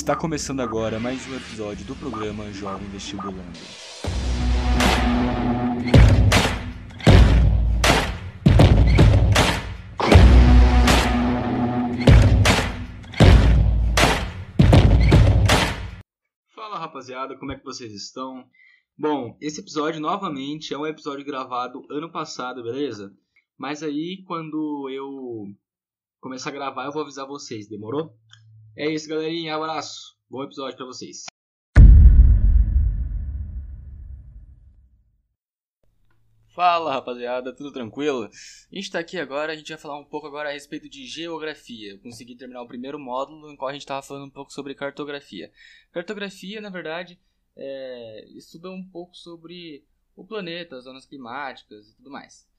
Está começando agora mais um episódio do programa Jovem Vestibulando. Fala rapaziada, como é que vocês estão? Bom, esse episódio novamente é um episódio gravado ano passado, beleza? Mas aí quando eu começar a gravar eu vou avisar vocês, demorou? É isso, galerinha. Abraço. Bom episódio para vocês. Fala rapaziada, tudo tranquilo? A gente tá aqui agora, a gente vai falar um pouco agora a respeito de geografia. Eu consegui terminar o primeiro módulo em qual a gente estava falando um pouco sobre cartografia. Cartografia, na verdade, é, estuda um pouco sobre o planeta, as zonas climáticas e tudo mais.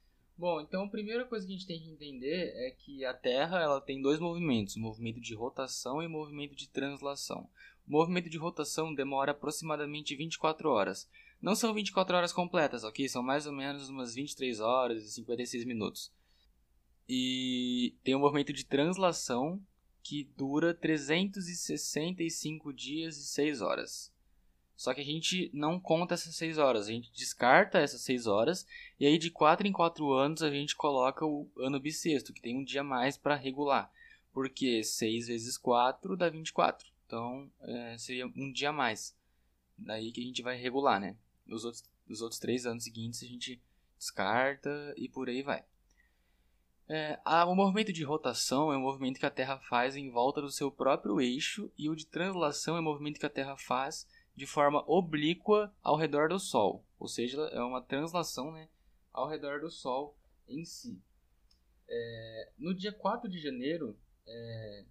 Bom, então a primeira coisa que a gente tem que entender é que a Terra ela tem dois movimentos, o movimento de rotação e o movimento de translação. O movimento de rotação demora aproximadamente 24 horas. Não são 24 horas completas, ok? São mais ou menos umas 23 horas e 56 minutos. E tem o movimento de translação que dura 365 dias e 6 horas. Só que a gente não conta essas 6 horas, a gente descarta essas 6 horas e aí de 4 em 4 anos a gente coloca o ano bissexto, que tem um dia mais para regular. Porque 6 vezes 4 dá 24. Então é, seria um dia a mais. Daí que a gente vai regular, né? Os outros, os outros 3 anos seguintes a gente descarta e por aí vai. É, a, o movimento de rotação é um movimento que a Terra faz em volta do seu próprio eixo e o de translação é um movimento que a Terra faz de forma oblíqua ao redor do Sol, ou seja, é uma translação né, ao redor do Sol em si. É, no dia 4 de janeiro é,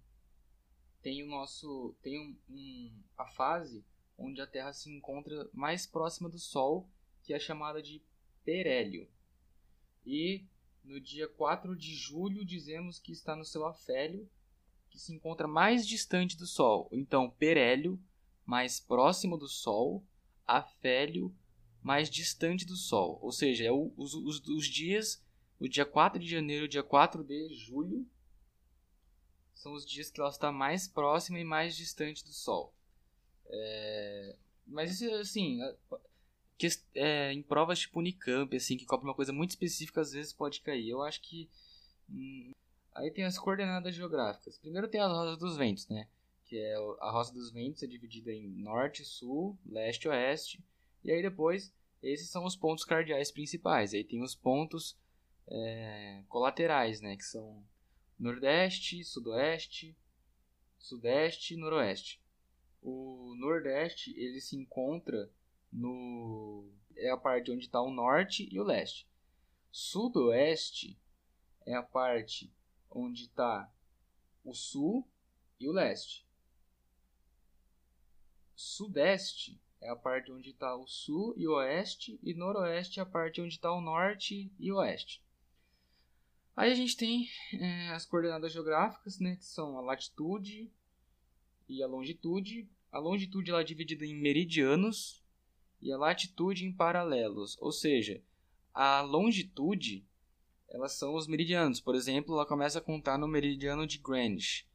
tem o nosso tem um, um, a fase onde a Terra se encontra mais próxima do Sol, que é chamada de perélio. E no dia 4 de julho dizemos que está no seu afélio, que se encontra mais distante do Sol. Então, perélio mais próximo do Sol, afélio mais distante do Sol. Ou seja, é o, os, os, os dias, o dia 4 de janeiro e o dia 4 de julho, são os dias que ela está mais próxima e mais distante do Sol. É, mas isso, assim, que, é, em provas tipo Unicamp, assim, que cobra uma coisa muito específica, às vezes pode cair. Eu acho que... Hum, aí tem as coordenadas geográficas. Primeiro tem as rodas dos ventos, né? Que é a Roça dos Ventos é dividida em norte, sul, leste oeste. E aí depois, esses são os pontos cardeais principais. Aí tem os pontos é, colaterais, né, que são nordeste, sudoeste, sudeste e noroeste. O nordeste ele se encontra no é a parte onde está o norte e o leste. Sudoeste é a parte onde está o sul e o leste. Sudeste é a parte onde está o sul e oeste, e noroeste é a parte onde está o norte e oeste. Aí a gente tem é, as coordenadas geográficas, né, que são a latitude e a longitude. A longitude ela é dividida em meridianos e a latitude em paralelos, ou seja, a longitude elas são os meridianos. Por exemplo, ela começa a contar no meridiano de Greenwich,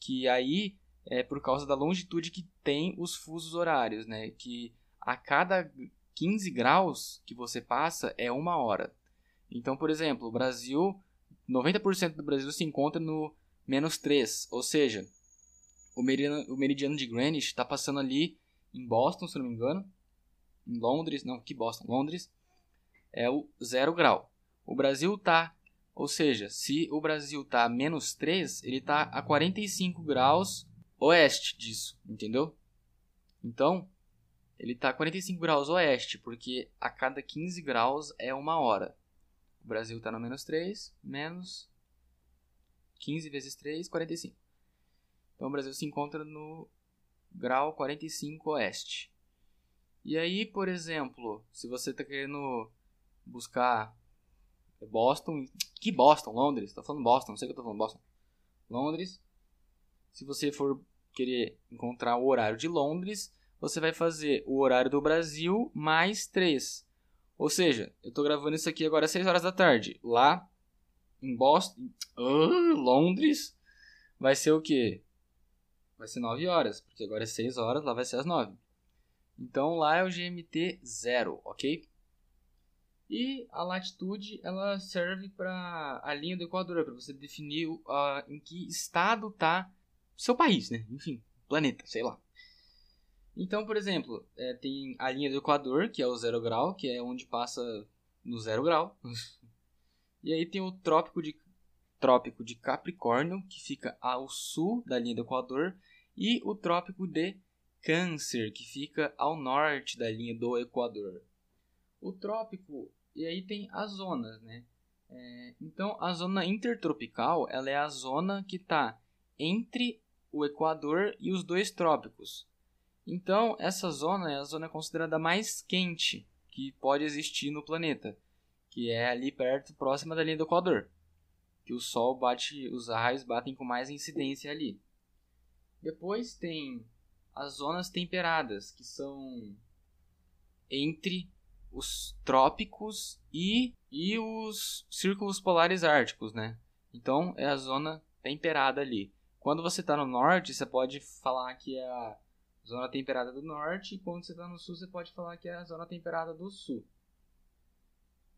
que aí é por causa da longitude que tem os fusos horários, né? Que a cada 15 graus que você passa é uma hora. Então, por exemplo, o Brasil, 90% do Brasil se encontra no menos 3, ou seja, o meridiano, o meridiano de Greenwich está passando ali em Boston, se não me engano, em Londres, não, que Boston, Londres, é o zero grau. O Brasil está, ou seja, se o Brasil está a menos 3, ele está a 45 graus oeste disso, entendeu? Então, ele está 45 graus oeste, porque a cada 15 graus é uma hora. O Brasil está no menos 3, menos 15 vezes 3, 45. Então o Brasil se encontra no grau 45 oeste. E aí, por exemplo, se você está querendo buscar Boston, que Boston? Londres, Estou falando Boston, não sei o que eu estou falando Boston. Londres, se você for querer encontrar o horário de Londres, você vai fazer o horário do Brasil mais 3. Ou seja, eu estou gravando isso aqui agora às 6 horas da tarde. Lá em Boston, uh, Londres, vai ser o quê? vai ser 9 horas, porque agora é 6 horas, lá vai ser as 9. Então lá é o GMT 0, ok? E a latitude ela serve para a linha do Equador, para você definir uh, em que estado está seu país, né? Enfim, planeta, sei lá. Então, por exemplo, é, tem a linha do Equador, que é o zero grau, que é onde passa no zero grau. e aí tem o trópico de, trópico de Capricórnio, que fica ao sul da linha do Equador, e o trópico de Câncer, que fica ao norte da linha do Equador. O trópico, e aí tem as zonas, né? É, então, a zona intertropical ela é a zona que está entre o Equador e os dois trópicos. Então, essa zona é a zona considerada mais quente que pode existir no planeta, que é ali perto, próxima da linha do Equador, que o Sol bate, os raios batem com mais incidência ali. Depois tem as zonas temperadas, que são entre os trópicos e, e os círculos polares árticos, né? Então é a zona temperada ali. Quando você está no norte, você pode falar que é a zona temperada do norte, e quando você está no sul, você pode falar que é a zona temperada do sul.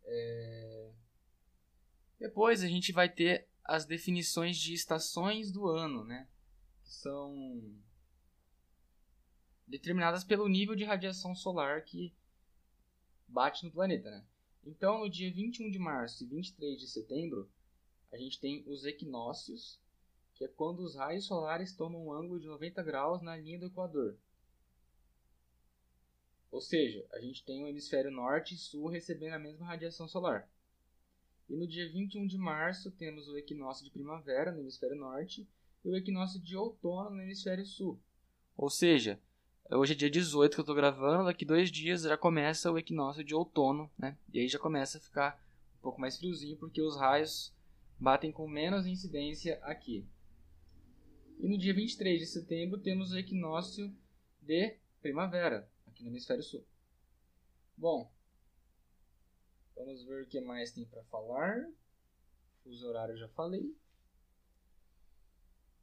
É... Depois a gente vai ter as definições de estações do ano, né? Que são determinadas pelo nível de radiação solar que bate no planeta, né? Então, no dia 21 de março e 23 de setembro, a gente tem os equinócios, que é quando os raios solares tomam um ângulo de 90 graus na linha do Equador. Ou seja, a gente tem o hemisfério norte e sul recebendo a mesma radiação solar. E no dia 21 de março temos o equinócio de primavera no hemisfério norte e o equinócio de outono no hemisfério sul. Ou seja, hoje é dia 18 que eu estou gravando, daqui dois dias já começa o equinócio de outono, né? E aí já começa a ficar um pouco mais friozinho porque os raios batem com menos incidência aqui. E no dia 23 de setembro temos o equinócio de primavera, aqui no hemisfério sul. Bom, vamos ver o que mais tem para falar. Fuso horário já falei.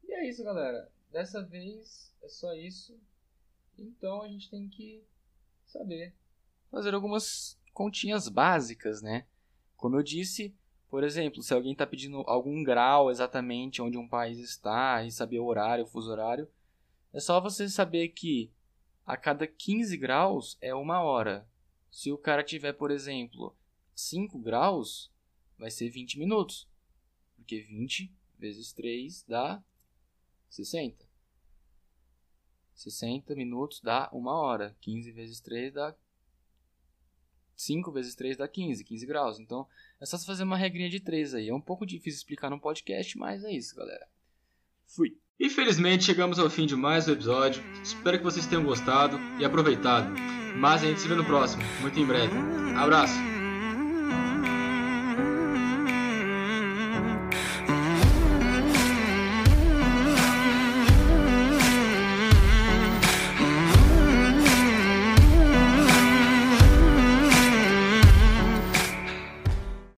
E é isso, galera. Dessa vez é só isso. Então a gente tem que saber fazer algumas continhas básicas, né? Como eu disse, por exemplo, se alguém está pedindo algum grau exatamente onde um país está e saber o horário, o fuso horário, é só você saber que a cada 15 graus é uma hora. Se o cara tiver, por exemplo, 5 graus, vai ser 20 minutos. Porque 20 vezes 3 dá 60. 60 minutos dá uma hora. 15 vezes 3 dá 5 vezes 3 dá 15, 15 graus. Então, é só fazer uma regrinha de 3 aí. É um pouco difícil explicar num podcast, mas é isso, galera. Fui. Infelizmente, chegamos ao fim de mais um episódio. Espero que vocês tenham gostado e aproveitado. Mas a gente se vê no próximo, muito em breve. Abraço!